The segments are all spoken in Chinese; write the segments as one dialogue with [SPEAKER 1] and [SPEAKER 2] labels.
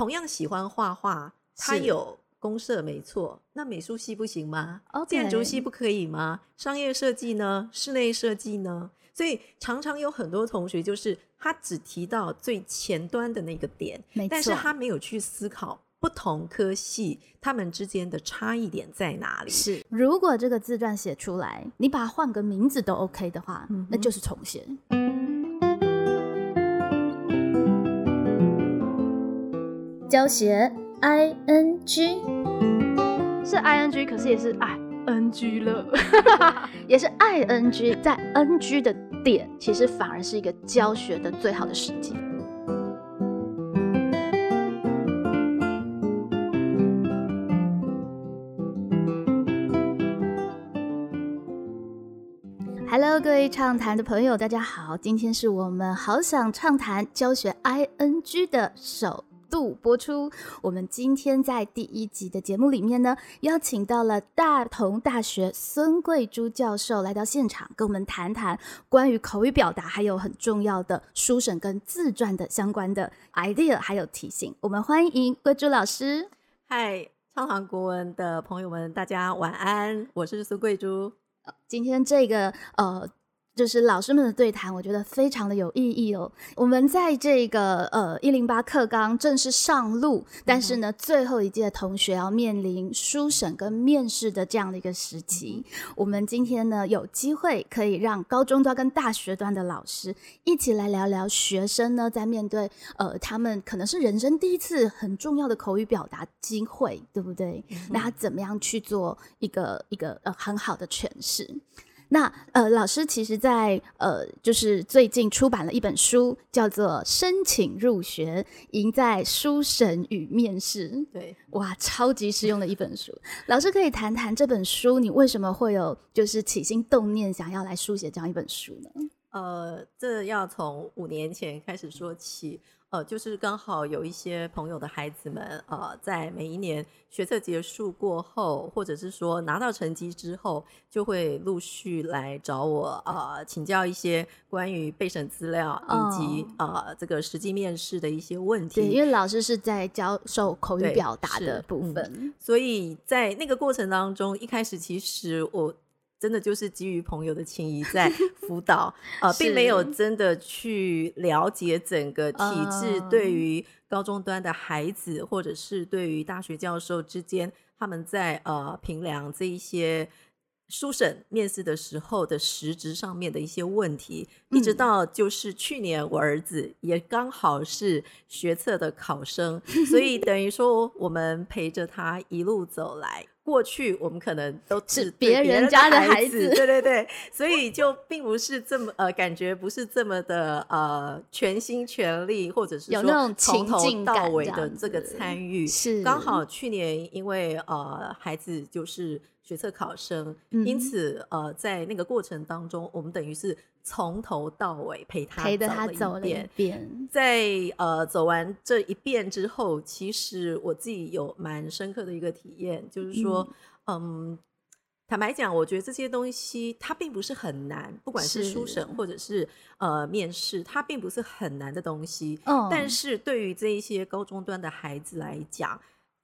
[SPEAKER 1] 同样喜欢画画，他有公社没错，那美术系不行吗建筑系不可以吗？商业设计呢？室内设计呢？所以常常有很多同学就是他只提到最前端的那个点，但是他没有去思考不同科系他们之间的差异点在哪里。
[SPEAKER 2] 是如果这个自传写出来，你把它换个名字都 OK 的话，
[SPEAKER 1] 嗯
[SPEAKER 2] 那就是重写。教学 I N G
[SPEAKER 3] 是 I N G，可是也是 I N G 了。
[SPEAKER 2] 也是 I N G，在 N G 的点，其实反而是一个教学的最好的时机。Hello，各位畅谈的朋友，大家好，今天是我们好想畅谈教学 I N G 的首度播出。我们今天在第一集的节目里面呢，邀请到了大同大学孙桂珠教授来到现场，跟我们谈谈关于口语表达，还有很重要的书审跟自传的相关的 idea，还有提醒。我们欢迎桂珠老师。
[SPEAKER 1] 嗨，畅谈国文的朋友们，大家晚安，我是孙桂珠。
[SPEAKER 2] 今天这个呃，就是老师们的对谈，我觉得非常的有意义哦。我们在这个呃一零八课纲正式上路，但是呢，最后一届同学要面临书审跟面试的这样的一个时期。我们今天呢，有机会可以让高中端跟大学端的老师一起来聊聊学生呢，在面对呃他们可能是人生第一次很重要的口语表达机会，对不对？那他怎么样去做一个一个呃很好的诠释？那呃，老师其实在呃，就是最近出版了一本书，叫做《申请入学：赢在书审与面试》。
[SPEAKER 1] 对，
[SPEAKER 2] 哇，超级实用的一本书。老师可以谈谈这本书，你为什么会有就是起心动念想要来书写这样一本书呢？
[SPEAKER 1] 呃，这要从五年前开始说起。呃，就是刚好有一些朋友的孩子们，呃，在每一年学测结束过后，或者是说拿到成绩之后，就会陆续来找我，呃，请教一些关于备审资料以及、呃这个实际面试的一些问题。
[SPEAKER 2] 对，因为老师是在教授口语表达的部
[SPEAKER 1] 嗯
[SPEAKER 2] 分。
[SPEAKER 1] 所以在那个过程当中，一开始其实我真的就是基于朋友的情谊在 辅导，呃，并没有真的去了解整个体制
[SPEAKER 2] 哦
[SPEAKER 1] 对于高中端的孩子，或者是对于大学教授之间，他们在呃评量这一些。书审面试的时候的实质上面的一些问题，一直
[SPEAKER 2] 嗯
[SPEAKER 1] 到就是去年我儿子也刚好是学测的考生，所以 等于说我们陪着他一路走来。过去我们可能都
[SPEAKER 2] 是别人家的孩
[SPEAKER 1] 孩
[SPEAKER 2] 子
[SPEAKER 1] 对对对，所以就并不是这么呃，感觉不是这么的呃全心全力，或者是说
[SPEAKER 2] 有那种
[SPEAKER 1] 从头到尾的这个参与。
[SPEAKER 2] 是。
[SPEAKER 1] 刚好去年因为呃孩子就是学测考生，因
[SPEAKER 2] 嗯。
[SPEAKER 1] 此呃在那个过程当中，我们等于是从头到尾陪他
[SPEAKER 2] 陪着他走了一
[SPEAKER 1] 一遍。在呃走完这一遍之后，其实我自己有蛮深刻的一个体验，就是说，嗯。坦白讲，我觉得这些东西它并不是很难，不管是书审或者是呃面试，它并不是很难的东西。
[SPEAKER 2] 嗯
[SPEAKER 1] 但是对于这一些高中端的孩子来讲，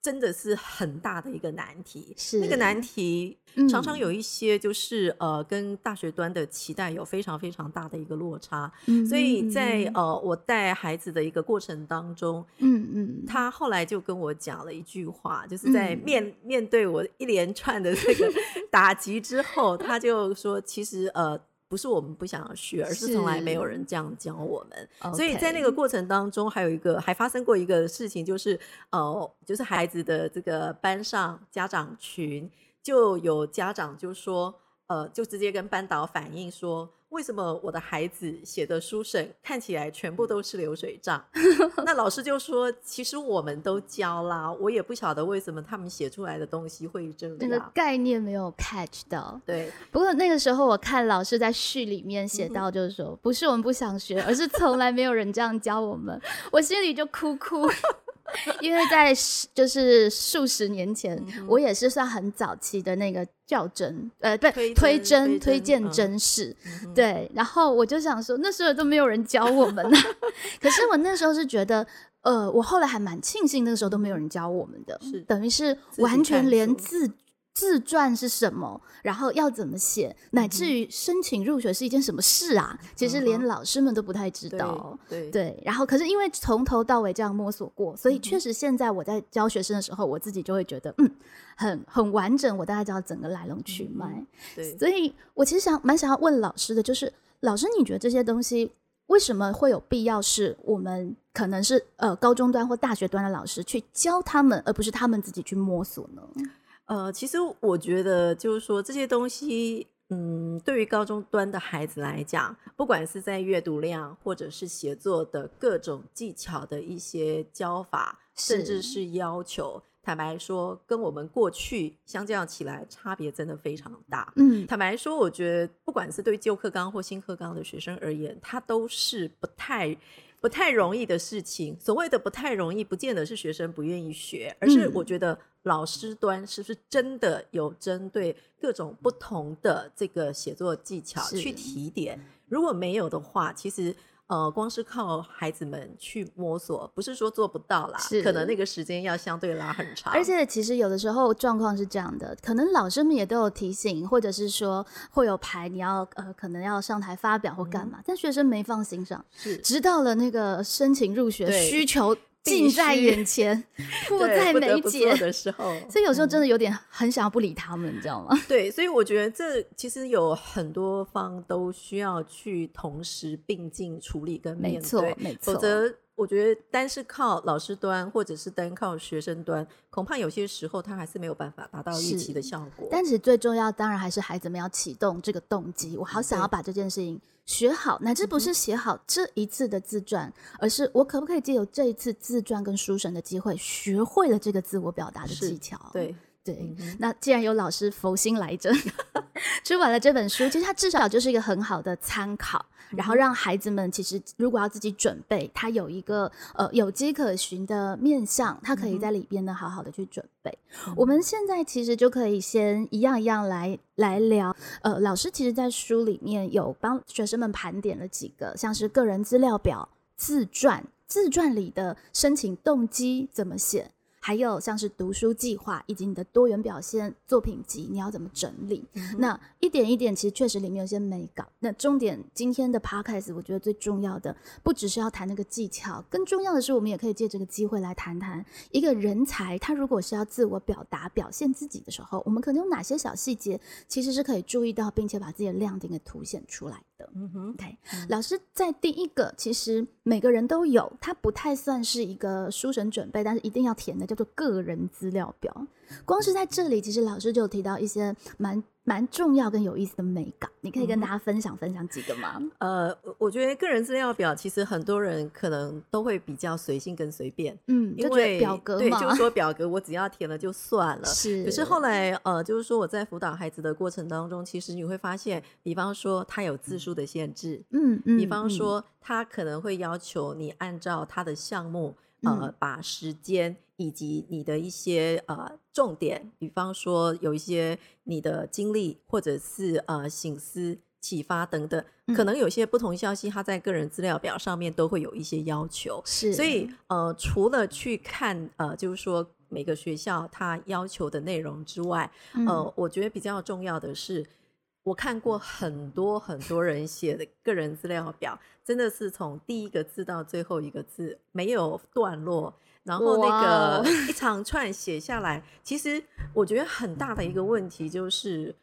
[SPEAKER 1] 真的是很大的一个难题。
[SPEAKER 2] 是
[SPEAKER 1] 那个难题
[SPEAKER 2] 嗯
[SPEAKER 1] 常常有一些就是、呃跟大学端的期待有非常非常大的一个落差。
[SPEAKER 2] 嗯
[SPEAKER 1] 所以在
[SPEAKER 2] 嗯
[SPEAKER 1] 呃我带孩子的一个过程当中，
[SPEAKER 2] 嗯嗯，
[SPEAKER 1] 他后来就跟我讲了一句话，就是在
[SPEAKER 2] 嗯
[SPEAKER 1] 面、面对我一连串的这个 打击之后，他就说，其实呃。不是我们不想要学，而是从来没有人这样教我们。所以在那个过程当中，还有一个还发生过一个事情，就是呃，就是孩子的这个班上家长群，就有家长就说，呃，就直接跟班导反映说，为什么我的孩子写的书审看起来全部都是流水账？那老师就说，其实我们都教啦，我也不晓得为什么他们写出来的东西会这
[SPEAKER 2] 那个。概念没有 catch 到。
[SPEAKER 1] 对，
[SPEAKER 2] 不过那个时候我看老师在序里面写到，就是说、不是我们不想学，而是从来没有人这样教我们，我心里就哭哭。因为在就是数十年前，
[SPEAKER 1] 嗯
[SPEAKER 2] 我也是算很早期的那个较真，呃，不
[SPEAKER 1] 推
[SPEAKER 2] 推
[SPEAKER 1] 甄推
[SPEAKER 2] 荐
[SPEAKER 1] 嗯
[SPEAKER 2] 真试，
[SPEAKER 1] 嗯，
[SPEAKER 2] 对，然后我就想说，那时候都没有人教我们呢、可是我那时候是觉得，呃，我后来还蛮庆幸那个时候都没有人教我们的，
[SPEAKER 1] 是
[SPEAKER 2] 等于是完全连自自传是什么，然后要怎么写，乃至于申请入学是一件什么事啊，其实连老师们都不太知道。
[SPEAKER 1] 对
[SPEAKER 2] 对，然后可是因为从头到尾这样摸索过，所以
[SPEAKER 1] 嗯
[SPEAKER 2] 确实现在我在教学生的时候，我自己就会觉得，嗯，很很完整，我大概知道整个来龙去脉。
[SPEAKER 1] 嗯对，
[SPEAKER 2] 所以我其实想蛮想要问老师的，就是老师，你觉得这些东西为什么会有必要是我们可能是呃高中端或大学端的老师去教他们，而不是他们自己去摸索呢？
[SPEAKER 1] 呃，其实我觉得就是说这些东西，嗯，对于高中端的孩子来讲，不管是在阅读量或者是写作的各种技巧的一些教法，甚至
[SPEAKER 2] 是
[SPEAKER 1] 是要求，坦白说，跟我们过去相较起来，差别真的非常大。
[SPEAKER 2] 嗯，
[SPEAKER 1] 坦白说，我觉得不管是对旧课纲或新课纲的学生而言，它都是不太不太容易的事情。所谓的不太容易，不见得是学生不愿意学，而是
[SPEAKER 2] 嗯
[SPEAKER 1] 我觉得老师端是不是真的有针对各种不同的这个写作技巧去提点。如果没有的话，其实。呃，光是靠孩子们去摸索，不是说做不到啦，
[SPEAKER 2] 是
[SPEAKER 1] 可能那个时间要相对拉很长。
[SPEAKER 2] 而且其实有的时候状况是这样的，可能老师们也都有提醒，或者是说会有排你要呃可能要上台发表或干嘛，但学生没放心上，
[SPEAKER 1] 是
[SPEAKER 2] 直到了那个申请入学需求
[SPEAKER 1] 必
[SPEAKER 2] 近在眼前，迫在眉睫
[SPEAKER 1] 做的时候，
[SPEAKER 2] 所以有时候
[SPEAKER 1] 嗯。
[SPEAKER 2] 真的有点很想要不理他们，你知道吗？
[SPEAKER 1] 对，所以我觉得这其实有很多方都需要去同时并进处理跟
[SPEAKER 2] 没错
[SPEAKER 1] 面对，
[SPEAKER 2] 没错
[SPEAKER 1] 否则我觉得单是靠老师端或者是单靠学生端，恐怕有些时候他还是没有办法达到预期的效果。
[SPEAKER 2] 但其实最重要，当然还是孩子们要启动这个动机。我好想要把这件事情学好，乃至不是写好这一次的自传，而是我可不可以借由这一次自传跟书审的机会，学会了这个自我表达的技巧。
[SPEAKER 1] 对，
[SPEAKER 2] 对，
[SPEAKER 1] 嗯
[SPEAKER 2] 那既然有老师佛心来着，出版了这本书，其实它至少就是一个很好的参考，然后让孩子们其实如果要自己准备，他有一个呃有迹可循的面向，他可以在里边呢好好的去准备。我们现在其实就可以先一样一样来来聊。呃，老师其实在书里面有帮学生们盘点了几个，像是个人资料表、自传、自传里的申请动机怎么写。还有像是读书计划以及你的多元表现作品集，你要怎么整理？那一点一点，其实确实里面有些美感。那重点，今天的 podcast 我觉得最重要的，不只是要谈那个技巧，更重要的是，我们也可以借这个机会来谈谈一个人才，他如果是要自我表达、表现自己的时候，我们可能有哪些小细节，其实是可以注意到，并且把自己的亮点给凸显出来的。
[SPEAKER 1] 嗯哼
[SPEAKER 2] ，OK，、老师在第一个，其实每个人都有，他不太算是一个书审准备，但是一定要填的叫做个人资料表。光是在这里，其实老师就有提到一些蛮蛮重要跟有意思的美感，你可以跟大家分享分享几个吗？
[SPEAKER 1] 呃，我我觉得个人资料表其实很多人可能都会比较随性跟随便，
[SPEAKER 2] 嗯，
[SPEAKER 1] 因为，
[SPEAKER 2] 表格嘛，
[SPEAKER 1] 就是说表格我只要填了就算了。
[SPEAKER 2] 是，
[SPEAKER 1] 可是后来，呃，就是说我在辅导孩子的过程当中，其实你会发现，比方说他有字数的限制，
[SPEAKER 2] 嗯嗯，
[SPEAKER 1] 比方
[SPEAKER 2] 嗯
[SPEAKER 1] 说他可能会要求你按照他的项目，呃，
[SPEAKER 2] 嗯
[SPEAKER 1] 把时间以及你的一些呃重点，比方说有一些你的经历或者是呃醒思。启发等等，可
[SPEAKER 2] 嗯
[SPEAKER 1] 能有些不同消息，他在个人资料表上面都会有一些要求。
[SPEAKER 2] 是，
[SPEAKER 1] 所以呃，除了去看呃，就是说每个学校它要求的内容之外，
[SPEAKER 2] 嗯
[SPEAKER 1] 呃，我觉得比较重要的是，我看过很多很多人写的个人资料表，真的是从第一个字到最后一个字没有段落。然后那个
[SPEAKER 2] 哦
[SPEAKER 1] 一长串写下来，其实我觉得很大的一个问题就是，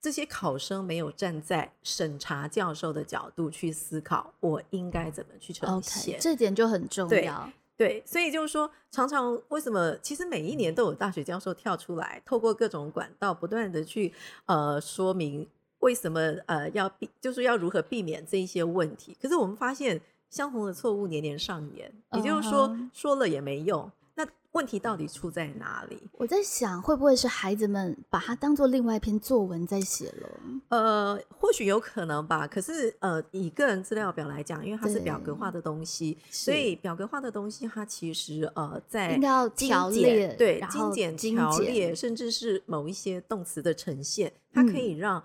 [SPEAKER 1] 这些考生没有站在审查教授的角度去思考，我应该怎么去呈现。
[SPEAKER 2] 这点就很重要。
[SPEAKER 1] 对，所以就是说，常常为什么其实每一年都有大学教授跳出来，透过各种管道不断的去呃说明为什么呃要避，就是要如何避免这一些问题。可是我们发现相同的错误年年上演，也就是说、说了也没用。那问题到底出在哪里？
[SPEAKER 2] 我在想，会不会是孩子们把它当做另外一篇作文在写了？
[SPEAKER 1] 呃，或许有可能吧。可是呃，以个人资料表来讲，因为它是表格化的东西，所以表格化的东西它其实呃在
[SPEAKER 2] 应该要
[SPEAKER 1] 精
[SPEAKER 2] 条
[SPEAKER 1] 简
[SPEAKER 2] 列
[SPEAKER 1] 对精简
[SPEAKER 2] 精简
[SPEAKER 1] 条列，甚至是某一些动词的呈现，它可
[SPEAKER 2] 嗯
[SPEAKER 1] 以让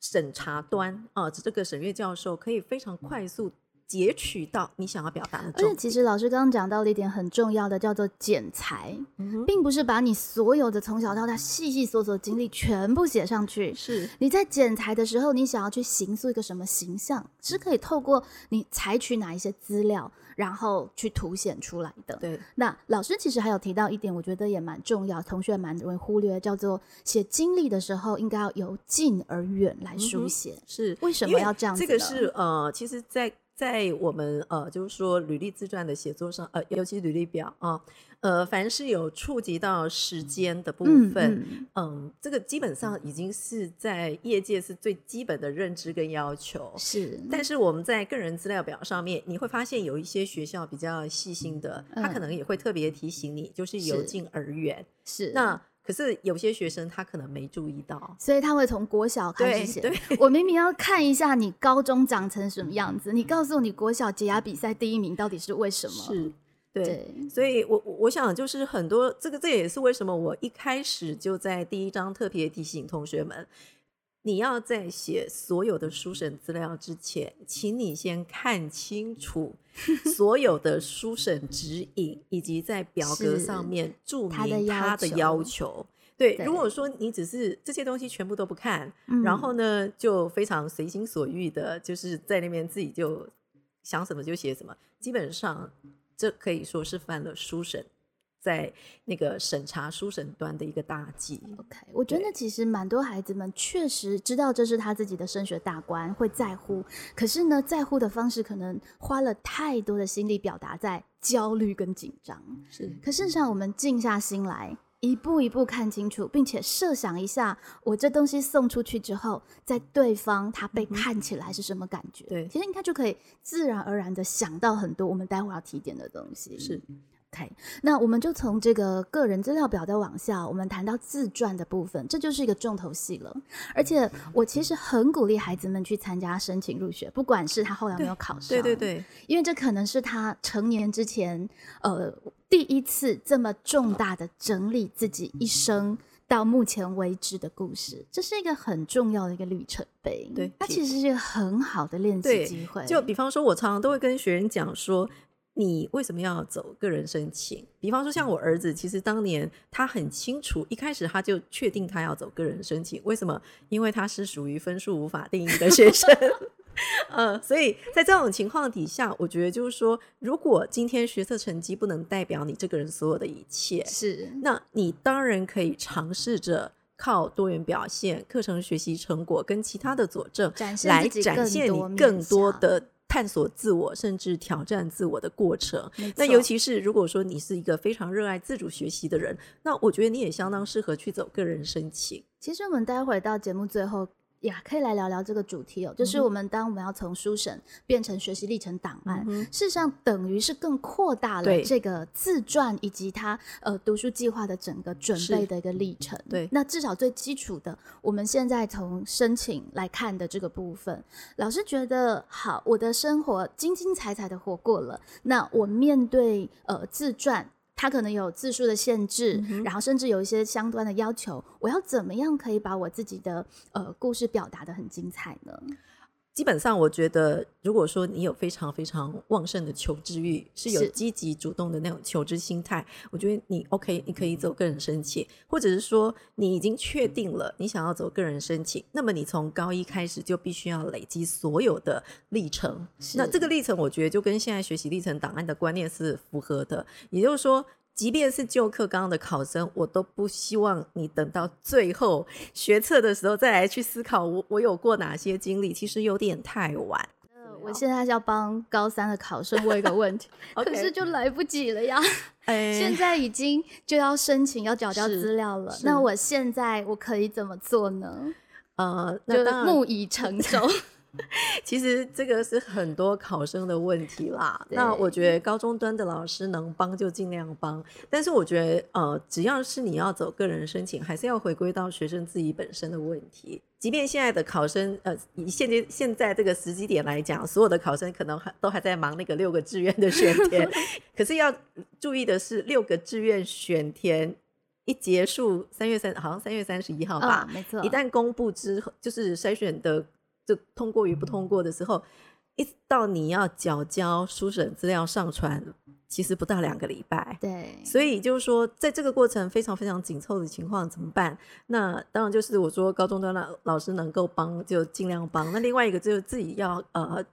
[SPEAKER 1] 审查端啊、这个审阅教授可以非常快速。截取到你想要表达的
[SPEAKER 2] 而
[SPEAKER 1] 重点。
[SPEAKER 2] 且其实老师刚刚讲到了一点很重要的，叫做剪裁，
[SPEAKER 1] 嗯
[SPEAKER 2] 并不是把你所有的从小到大细细琐琐的经历全部写上去。
[SPEAKER 1] 是
[SPEAKER 2] 你在剪裁的时候，你想要去形塑一个什么形象，是可以透过你采取哪一些资料，然后去凸显出来的。
[SPEAKER 1] 对，
[SPEAKER 2] 那老师其实还有提到一点，我觉得也蛮重要，同学蛮容易忽略，叫做写经历的时候应该要由近而远来书写。
[SPEAKER 1] 是
[SPEAKER 2] 为什么要这样子
[SPEAKER 1] 这个是呃，其实在，在我们呃，就是说履历自传的写作上，呃，尤其履历表啊，呃，凡是有触及到时间的部
[SPEAKER 2] 嗯
[SPEAKER 1] 分，
[SPEAKER 2] 嗯。
[SPEAKER 1] 嗯这个基本上已经是在业界是最基本的认知跟要求。
[SPEAKER 2] 是，
[SPEAKER 1] 但。是我们在个人资料表上面，你会发现有一些学校比较细心的，他可
[SPEAKER 2] 嗯。
[SPEAKER 1] 能也会特别提醒你，就是。由近而远。
[SPEAKER 2] 是。
[SPEAKER 1] 那可是有些学生他可能没注意到，
[SPEAKER 2] 所以他会从国小开始写
[SPEAKER 1] 对。
[SPEAKER 2] 我明明要看一下你高中长成什么样子，你告诉我你国小解压比赛第一名到底是为什么？
[SPEAKER 1] 是，对。
[SPEAKER 2] 对，
[SPEAKER 1] 所以我，我我想就是很多这个，这也是为什么我一开始就在第一章特别提醒同学们，你要在写所有的书审资料之前，请你先看清楚 所有的书审指引，以及在表格上面注明他的
[SPEAKER 2] 求。
[SPEAKER 1] 要求。对，
[SPEAKER 2] 对。
[SPEAKER 1] 如果说你只是这些东西全部都不看，
[SPEAKER 2] 嗯。
[SPEAKER 1] 然后呢就非常随心所欲的，就是在那边自己就想什么就写什么，基本上这可以说是犯了书审在那个审查书审端的一个大忌。
[SPEAKER 2] OK，我觉得其实蛮多孩子们确实知道这是他自己的升学大关，会在乎。可是呢，在乎的方式可能花了太多的心力表达在焦虑跟紧张。
[SPEAKER 1] 是
[SPEAKER 2] 可事实上，我们静下心来，一步一步看清楚，并且设想一下，我这东西送出去之后，在对方他被看起来是什么感觉？
[SPEAKER 1] 对
[SPEAKER 2] 其实应该就可以自然而然的想到很多我们待会儿要提点的东西。
[SPEAKER 1] 是
[SPEAKER 2] OK，那我们就从这个个人资料表再往下，我们谈到自传的部分，这就是一个重头戏了。而且我其实很鼓励孩子们去参加申请入学，不管是他后来有没有考上，
[SPEAKER 1] 对对对，
[SPEAKER 2] 因为这可能是他成年之前，呃，第一次这么重大的整理自己一生到目前为止的故事，这是一个很重要的一个里程碑。
[SPEAKER 1] 对
[SPEAKER 2] 它其实是一个很好的练习机会。
[SPEAKER 1] 就比方说，我常常都会跟学员讲说，你为什么要走个人申请？比方说，像我儿子，其实当年他很清楚，一开始他就确定他要走个人申请。为什么？因为他是属于分数无法定义的学生。呃，所以在这种情况底下，我觉得就是说，如果今天学测成绩不能代表你这个人所有的一切，
[SPEAKER 2] 是
[SPEAKER 1] 那你当然可以尝试着靠多元表现、课程学习成果跟其他的佐证，
[SPEAKER 2] 展
[SPEAKER 1] 来展现你更多的探索自我，甚至挑战自我的过程。那尤其是如果说你是一个非常热爱自主学习的人，那我觉得你也相当适合去走个人申请。
[SPEAKER 2] 其实我们待会到节目最后呀，可以来聊聊这个主题哦，就是我们当我们要从书审变成学习历程档案，
[SPEAKER 1] 嗯
[SPEAKER 2] 事实上等于是更扩大了这个自传以及他呃读书计划的整个准备的一个历程。
[SPEAKER 1] 对。
[SPEAKER 2] 那至少最基础的，我们现在从申请来看的这个部分，老师觉得好，我的生活精精彩彩的活过了，那我面对呃自传。它可能有字数的限制，
[SPEAKER 1] 嗯
[SPEAKER 2] 然后甚至有一些相关的要求。我要怎么样可以把我自己的呃故事表达的很精彩呢？
[SPEAKER 1] 基本上，我觉得，如果说你有非常非常旺盛的求知欲，是有积极主动的那种求知心态，我觉得你 OK，你可以走个人申请，或者是说你已经确定了你想要走个人申请，那么你从高一开始就必须要累积所有的历程。那这个历程，我觉得就跟现在学习历程档案的观念是符合的，也就是说。即便是旧课纲的考生，我都不希望你等到最后学测的时候再来去思考我我有过哪些经历，其实有点太晚。
[SPEAKER 2] 呃我现在要帮高三的考生问一个问题，可是就来不及了呀！
[SPEAKER 1] 哎
[SPEAKER 2] 现在已经就要申请要缴交
[SPEAKER 1] 是
[SPEAKER 2] 资料了，那我现在我可以怎么做呢？
[SPEAKER 1] 呃，那
[SPEAKER 2] 就，木已成舟。
[SPEAKER 1] 其实这个是很多考生的问题啦。那我觉得高中端的老师能帮就尽量帮，但是我觉得呃，只要是你要走个人申请，还是要回归到学生自己本身的问题。即便现在的考生，呃，以现阶现在这个时机点来讲，所有的考生可能还都还在忙那个六个志愿的选填，可是要注意的是，六个志愿选填一结束，三月三好像三月三十一号吧，
[SPEAKER 2] 嗯，没错。
[SPEAKER 1] 一旦公布之后，就是筛选的就通过与不通过的时候，一直到你要缴交书审资料上传，其实不到两个礼拜。
[SPEAKER 2] 对，
[SPEAKER 1] 所以就是说，在这个过程非常非常紧凑的情况怎么办？那当然就是我说高中端老老师能够帮就尽量帮。那另外一个就是自己要呃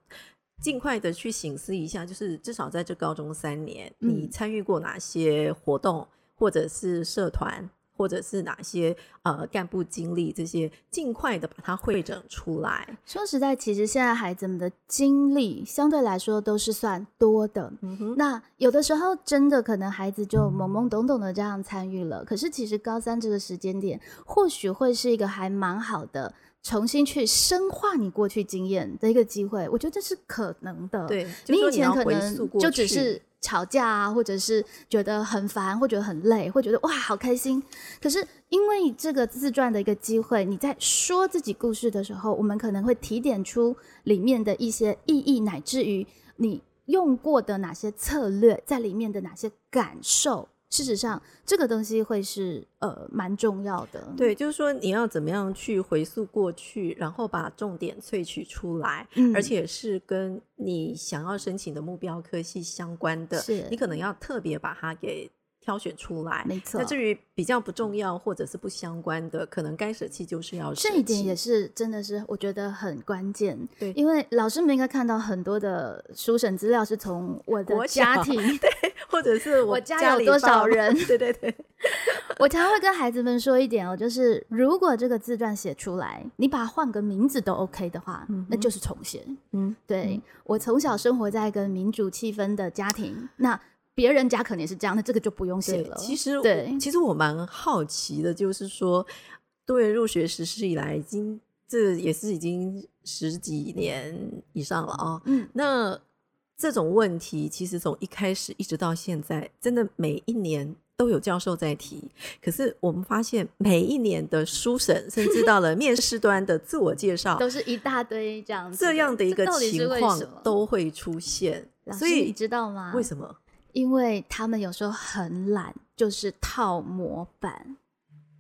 [SPEAKER 1] 尽快的去醒思一下，就是至少在这高中三年，你
[SPEAKER 2] 嗯
[SPEAKER 1] 参与过哪些活动，或者是社团，或者是哪些呃干部经历这些，尽快的把它汇整出来。
[SPEAKER 2] 说实在，其实现在孩子们的经历相对来说都是算多的。那有的时候真的可能孩子就懵懵懂懂的这样参与了，可是其实高三这个时间点，或许会是一个还蛮好的重新去深化你过去经验的一个机会。我觉得这是可能的。你以前可能就只是吵架啊，或者是觉得很烦，或觉得很累，会觉得哇好开心。可是因为这个自传的一个机会，你在说自己故事的时候，我们可能会提点出里面的一些意义，乃至于你用过的哪些策略，在里面的哪些感受。事实上，这个东西会是呃蛮重要的。
[SPEAKER 1] 对，就是说你要怎么样去回溯过去，然后把重点萃取出来，
[SPEAKER 2] 嗯
[SPEAKER 1] 而且是跟你想要申请的目标科系相关的，
[SPEAKER 2] 是
[SPEAKER 1] 你可能要特别把它给挑选出来。
[SPEAKER 2] 没错
[SPEAKER 1] 那至于比较不重要或者是不相关的，可能该舍弃就是要舍弃。
[SPEAKER 2] 这一点也是真的是我觉得很关键，
[SPEAKER 1] 对
[SPEAKER 2] 因为老师们应该看到很多的书审资料是从我的家庭，对
[SPEAKER 1] 或者是
[SPEAKER 2] 我
[SPEAKER 1] 家
[SPEAKER 2] 家有多
[SPEAKER 1] 里爸妈
[SPEAKER 2] 少人
[SPEAKER 1] 对对对，
[SPEAKER 2] 我常常会跟孩子们说一点哦，就是如果这个自传写出来，你把它换个名字都 OK 的话，
[SPEAKER 1] 嗯
[SPEAKER 2] 那就是重写。
[SPEAKER 1] 嗯，
[SPEAKER 2] 对、我从小生活在一个民主气氛的家庭，那别人家可能也是这样，那这个就不用写了。，
[SPEAKER 1] 其实
[SPEAKER 2] 对
[SPEAKER 1] 我其实我蛮好奇的，就是说，多元入学实施以来，已经这也是已经十几年以上了啊、
[SPEAKER 2] 嗯，
[SPEAKER 1] 那这种问题，其实从一开始一直到现在，真的每一年都有教授在提。可是我们发现，每一年的书审，甚至到了面试端的自我介绍，
[SPEAKER 2] 都是一大堆这样子
[SPEAKER 1] 这样的一个情况都会出现。所
[SPEAKER 2] 以你
[SPEAKER 1] 以
[SPEAKER 2] 知道吗？
[SPEAKER 1] 为什么？
[SPEAKER 2] 因为他们有时候很懒，就是套模板。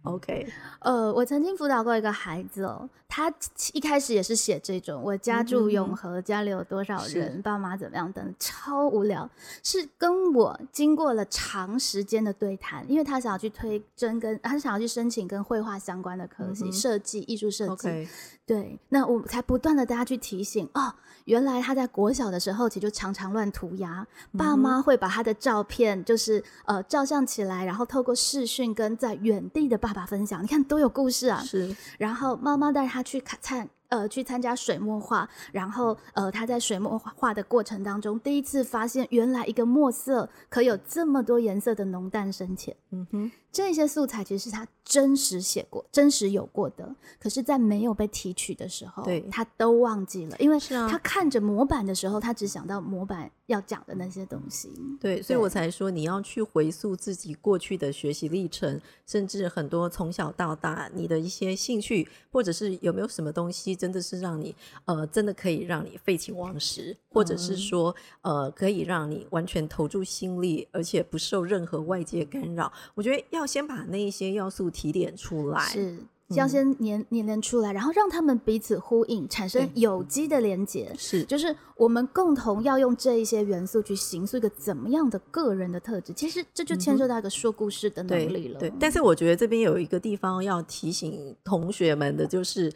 [SPEAKER 1] OK，
[SPEAKER 2] 呃，我曾经辅导过一个孩子哦，他一开始也是写这种我家住永和，家里有多少人，爸妈怎么样等，超无聊。是跟我经过了长时间的对谈，因为他想要去推甄跟他想要去申请跟绘画相关的科系，
[SPEAKER 1] 嗯
[SPEAKER 2] 设计、艺术设计。对，那我才不断的大家去提醒哦，原来他在国小的时候其实就常常乱涂鸦，爸妈会把他的照片就是呃照相起来，然后透过视讯跟在远地的爸爸分享，你看都有故事啊。
[SPEAKER 1] 是
[SPEAKER 2] 然后妈妈带他去看参呃去参加水墨画，然后呃他在水墨画的过程当中，第一次发现原来一个墨色可有这么多颜色的浓淡深浅。
[SPEAKER 1] 嗯哼，
[SPEAKER 2] 这些素材其实是他真实写过、真实有过的，可是，在没有被提取的时候，
[SPEAKER 1] 对
[SPEAKER 2] 他都忘记了，因为
[SPEAKER 1] 是啊
[SPEAKER 2] 他看着模板的时候，他只想到模板要讲的那些东西。
[SPEAKER 1] 对，所以我才说你要去回溯自己过去的学习历程，甚至很多从小到大你的一些兴趣，或者是有没有什么东西真的是让你呃真的可以让你废寝忘食，或者是
[SPEAKER 2] 嗯
[SPEAKER 1] 说呃可以让你完全投注心力，而且不受任何外界干扰。我觉得要先把那一些要素提点出来。
[SPEAKER 2] 是。要先粘粘连出来，然后让他们彼此呼应，产生有机的连接。
[SPEAKER 1] 是
[SPEAKER 2] 就是我们共同要用这一些元素去形塑一个怎么样的个人的特质。其实这就牵涉到一个说故事的能力了。
[SPEAKER 1] 对，但是我觉得这边有一个地方要提醒同学们的，就是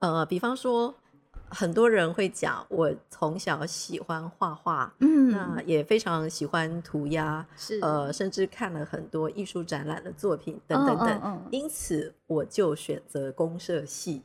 [SPEAKER 1] 呃，比方说很多人会讲，我从小喜欢画画，
[SPEAKER 2] 嗯，
[SPEAKER 1] 那也非常喜欢涂鸦，
[SPEAKER 2] 是
[SPEAKER 1] 呃，甚至看了很多艺术展览的作品等等等，
[SPEAKER 2] 嗯嗯嗯
[SPEAKER 1] 因此我就选择公社系。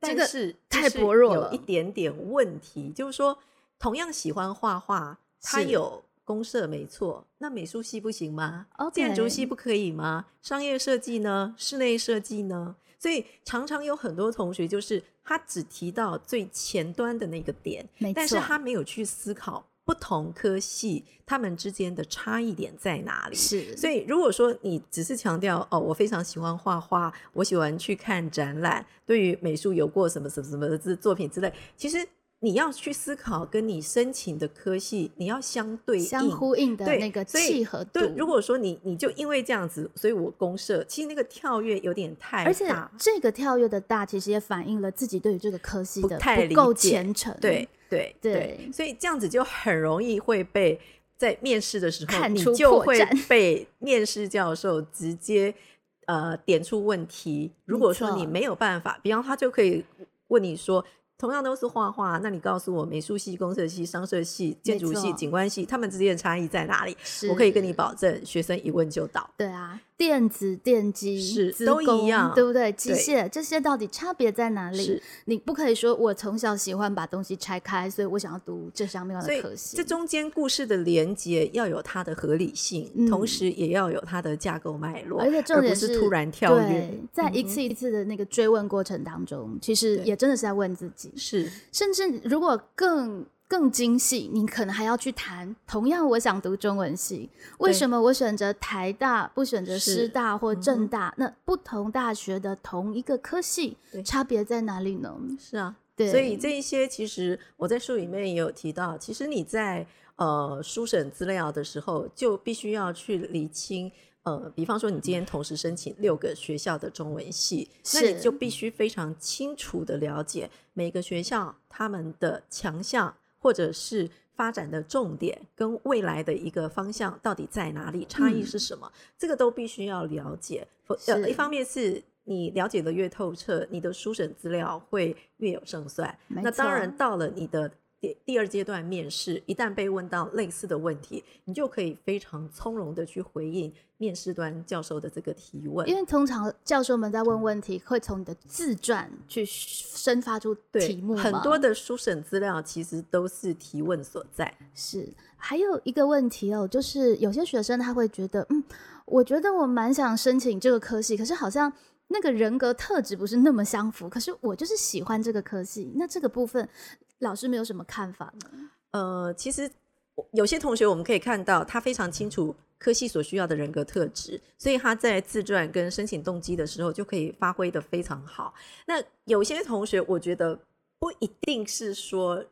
[SPEAKER 1] 但
[SPEAKER 2] 个
[SPEAKER 1] 是
[SPEAKER 2] 太薄弱了
[SPEAKER 1] 一点点问题，就是说，同样喜欢画画，它有公社没错，那美术系不行吗建筑系不可以吗？商业设计呢？室内设计呢？所以常常有很多同学就是他只提到最前端的那个点，但是他没有去思考不同科系他们之间的差异点在哪里。
[SPEAKER 2] 是，
[SPEAKER 1] 所以，如果说你只是强调哦，我非常喜欢画画，我喜欢去看展览，对于美术有过什么什么什么的作作品之类，其实你要去思考跟你申请的科系，你要相对应
[SPEAKER 2] 相呼应的
[SPEAKER 1] 对
[SPEAKER 2] 那个契合度。
[SPEAKER 1] 对，如果说你你就因为这样子，所以我公社，其实那个跳跃有点太
[SPEAKER 2] 而且
[SPEAKER 1] 大。
[SPEAKER 2] 这个跳跃的大，其实也反映了自己对于这个科系的
[SPEAKER 1] 不太理
[SPEAKER 2] 够
[SPEAKER 1] 解
[SPEAKER 2] 虔诚。
[SPEAKER 1] 对，对
[SPEAKER 2] 对
[SPEAKER 1] 所以这样子就很容易会被在面试的时候，你就会被面试教授直接呃点出问题。如果说你没有办法，比方他就可以问你说。同样都是画画，那你告诉我美术系、工设系、商设系、建筑系、景观系，他们之间的差异在哪里？我可以跟你保证，学生一问就到。
[SPEAKER 2] 对啊，电子、电机
[SPEAKER 1] 是都一样
[SPEAKER 2] 对不对？机械这些到底差别在哪里？你不可以说我从小喜欢把东西拆开，所以我想要读这方面的可惜。
[SPEAKER 1] 这中间故事的连接要有它的合理性，
[SPEAKER 2] 嗯
[SPEAKER 1] 同时也要有它的架构脉络，
[SPEAKER 2] 而且重
[SPEAKER 1] 而
[SPEAKER 2] 点
[SPEAKER 1] 不是突然跳跃。
[SPEAKER 2] 在一次一次的那个追问过程当中，其实也真的是在问自己，
[SPEAKER 1] 是
[SPEAKER 2] 甚至如果更更精细，你可能还要去谈，同样我想读中文系，为什么我选择台大不选择师大或政大？那不同大学的同一个科系，差别在哪里呢？
[SPEAKER 1] 是啊，
[SPEAKER 2] 对，
[SPEAKER 1] 所以这一些其实我在书里面也有提到，其实你在呃书审资料的时候，就必须要去理清。呃，比方说你今天同时申请六个学校的中文系，那你就必须非常清楚的了解每个学校他们的强项或者是发展的重点跟未来的一个方向到底在哪里，差异
[SPEAKER 2] 嗯
[SPEAKER 1] 是什么，这个都必须要了解。呃，一方面是你了解的越透彻，你的书审资料会越有胜算。那当然，到了你的第第二阶段面试，一旦被问到类似的问题，你就可以非常从容的去回应面试端教授的这个提问。
[SPEAKER 2] 因为通常教授们在问问题，会从你的自传去生发出
[SPEAKER 1] 对
[SPEAKER 2] 题目嘛，
[SPEAKER 1] 很多的书审资料其实都是提问所在。
[SPEAKER 2] 是，还有一个问题哦，就是有些学生他会觉得，嗯，我觉得我蛮想申请这个科系，可是好像那个人格特质不是那么相符，可是我就是喜欢这个科系，那这个部分老师没有什么看法呢？
[SPEAKER 1] 呃，其实有些同学我们可以看到，他非常清楚科系所需要的人格特质，所以他在自传跟申请动机的时候就可以发挥的非常好。那有些同学，我觉得不一定是说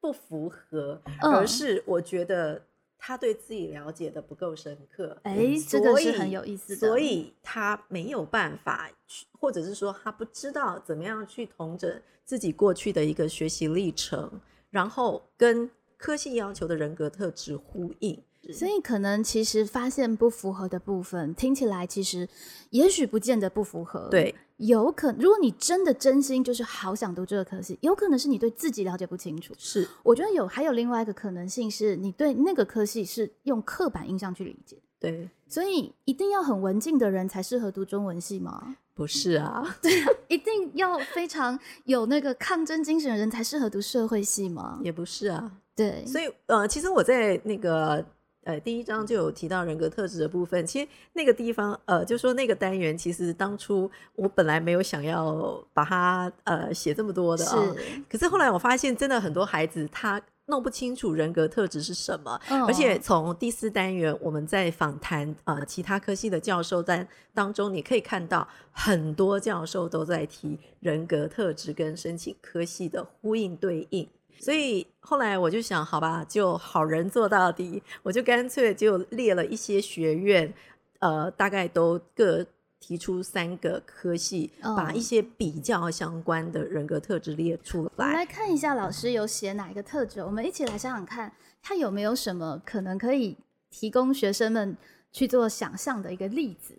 [SPEAKER 1] 不符合，而
[SPEAKER 2] 嗯
[SPEAKER 1] 是我觉得他对自己了解的不够深刻。
[SPEAKER 2] 哎，这个
[SPEAKER 1] 所以
[SPEAKER 2] 是很有意思的，
[SPEAKER 1] 所以他没有办法去，或者是说他不知道怎么样去同整自己过去的一个学习历程，然后跟科系要求的人格特质呼应。
[SPEAKER 2] 所以可能其实发现不符合的部分，听起来其实也许不见得不符合，
[SPEAKER 1] 对，
[SPEAKER 2] 有可如果你真的真心就是好想读这个科系，有可能是你对自己了解不清楚。
[SPEAKER 1] 是
[SPEAKER 2] 我觉得有还有另外一个可能性是你对那个科系是用刻板印象去理解，
[SPEAKER 1] 对，
[SPEAKER 2] 所以一定要很文静的人才适合读中文系吗？
[SPEAKER 1] 不是 啊？
[SPEAKER 2] 一定要非常有那个抗争精神的人才适合读社会系吗？
[SPEAKER 1] 也不是啊。
[SPEAKER 2] 对，
[SPEAKER 1] 所以呃，其实我在那个呃第一章就有提到人格特质的部分。其实那个地方呃，就说那个单元，其实当初我本来没有想要把它呃写这么多的啊、
[SPEAKER 2] 是，
[SPEAKER 1] 可是后来我发现，真的很多孩子他弄不清楚人格特质是什么，
[SPEAKER 2] 嗯
[SPEAKER 1] 而且从第四单元我们在访谈呃其他科系的教授在当中，你可以看到很多教授都在提人格特质跟申请科系的呼应对应。所以后来我就想，好吧，就好人做到底，我就干脆就列了一些学院，呃，大概都各提出三个科系，把
[SPEAKER 2] 嗯
[SPEAKER 1] 一些比较相关的人格特质列出来
[SPEAKER 2] 我们
[SPEAKER 1] 来。
[SPEAKER 2] 来看一下老师有写哪一个特质，我们一起来想想看，他有没有什么可能可以提供学生们去做想象的一个例子。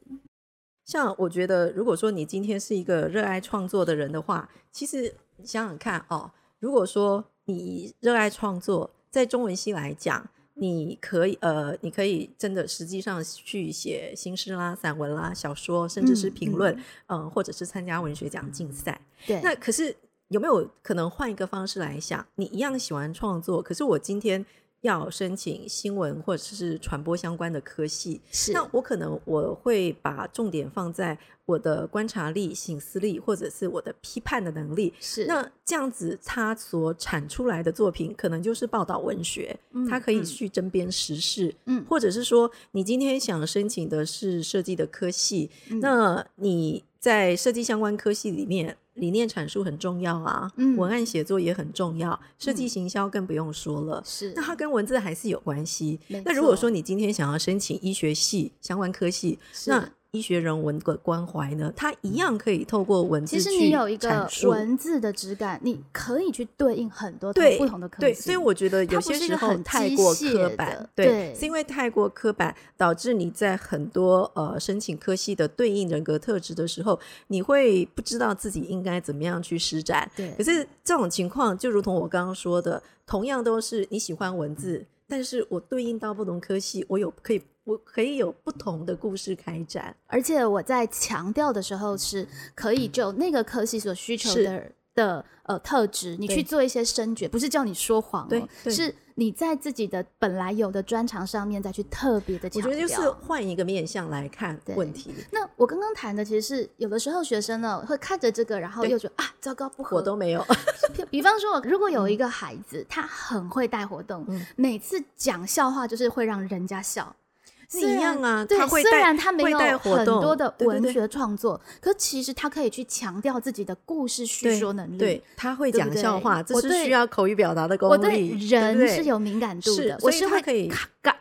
[SPEAKER 1] 像我觉得，如果说你今天是一个热爱创作的人的话，其实你想想看哦，如果说你热爱创作，在中文系来讲，你可以呃，你可以真的实际上去写新诗啦、散文啦、小说，甚至是
[SPEAKER 2] 嗯
[SPEAKER 1] 评论，嗯、或者是参加文学奖竞赛。
[SPEAKER 2] 对，
[SPEAKER 1] 那可是有没有可能换一个方式来想？你一样喜欢创作，可是我今天要申请新闻或者是传播相关的科系，
[SPEAKER 2] 是。
[SPEAKER 1] 那我可能我会把重点放在我的观察力、醒思力，或者是我的批判的能力。
[SPEAKER 2] 是。
[SPEAKER 1] 那这样子，他所产出来的作品可能就是报道文学，
[SPEAKER 2] 嗯
[SPEAKER 1] 它可以
[SPEAKER 2] 嗯。
[SPEAKER 1] 去针砭时事，
[SPEAKER 2] 嗯。
[SPEAKER 1] 或者是说，你今天想申请的是设计的科系，
[SPEAKER 2] 嗯。
[SPEAKER 1] 那你在设计相关科系里面，理念阐述很重要啊，
[SPEAKER 2] 嗯
[SPEAKER 1] 文案写作也很重要，设计行销更不用说了。
[SPEAKER 2] 是
[SPEAKER 1] 那它跟文字还是有关系。那如果说你今天想要申请医学系相关科系，那医学人文的关怀呢，它一样可以透过文字
[SPEAKER 2] 其实
[SPEAKER 1] 去
[SPEAKER 2] 你有一个文字的质感，你可以去对应很多
[SPEAKER 1] 对
[SPEAKER 2] 不同的科
[SPEAKER 1] 对，
[SPEAKER 2] 系
[SPEAKER 1] 所以我觉得有些时候太过刻板，
[SPEAKER 2] 对
[SPEAKER 1] 是因为太过刻板，导致你在很多呃申请科系的对应人格特质的时候，你会不知道自己应该怎么样去施展。
[SPEAKER 2] 对
[SPEAKER 1] 可是这种情况，就如同我刚刚说的，同样都是你喜欢文字，但是我对应到不同科系，我有可以我可以有不同的故事开展。
[SPEAKER 2] 而且我在强调的时候是可以就那个科系所需求的的呃特质，你去做一些深掘，不是叫你说谎
[SPEAKER 1] 对
[SPEAKER 2] 哦，
[SPEAKER 1] 对
[SPEAKER 2] 是你在自己的本来有的专长上面再去特别的强调。
[SPEAKER 1] 我觉得就是换一个面向来看问题，
[SPEAKER 2] 那我刚刚谈的其实是有的时候学生呢会看着这个，然后又觉得啊糟糕不合。
[SPEAKER 1] 我都没有。
[SPEAKER 2] 比比方说，如果有一个孩子他很会带活动，
[SPEAKER 1] 嗯
[SPEAKER 2] 每次讲笑话就是会让人家笑。
[SPEAKER 1] 是一样啊
[SPEAKER 2] 对，虽然他没有很多的文学创作，可其实他可以去强调自己的故事叙
[SPEAKER 1] 对
[SPEAKER 2] 说能力。
[SPEAKER 1] 对，他会讲笑话，这是需要口语表达的功
[SPEAKER 2] 我对
[SPEAKER 1] 力。
[SPEAKER 2] 人是有敏感度
[SPEAKER 1] 是
[SPEAKER 2] 的，我是会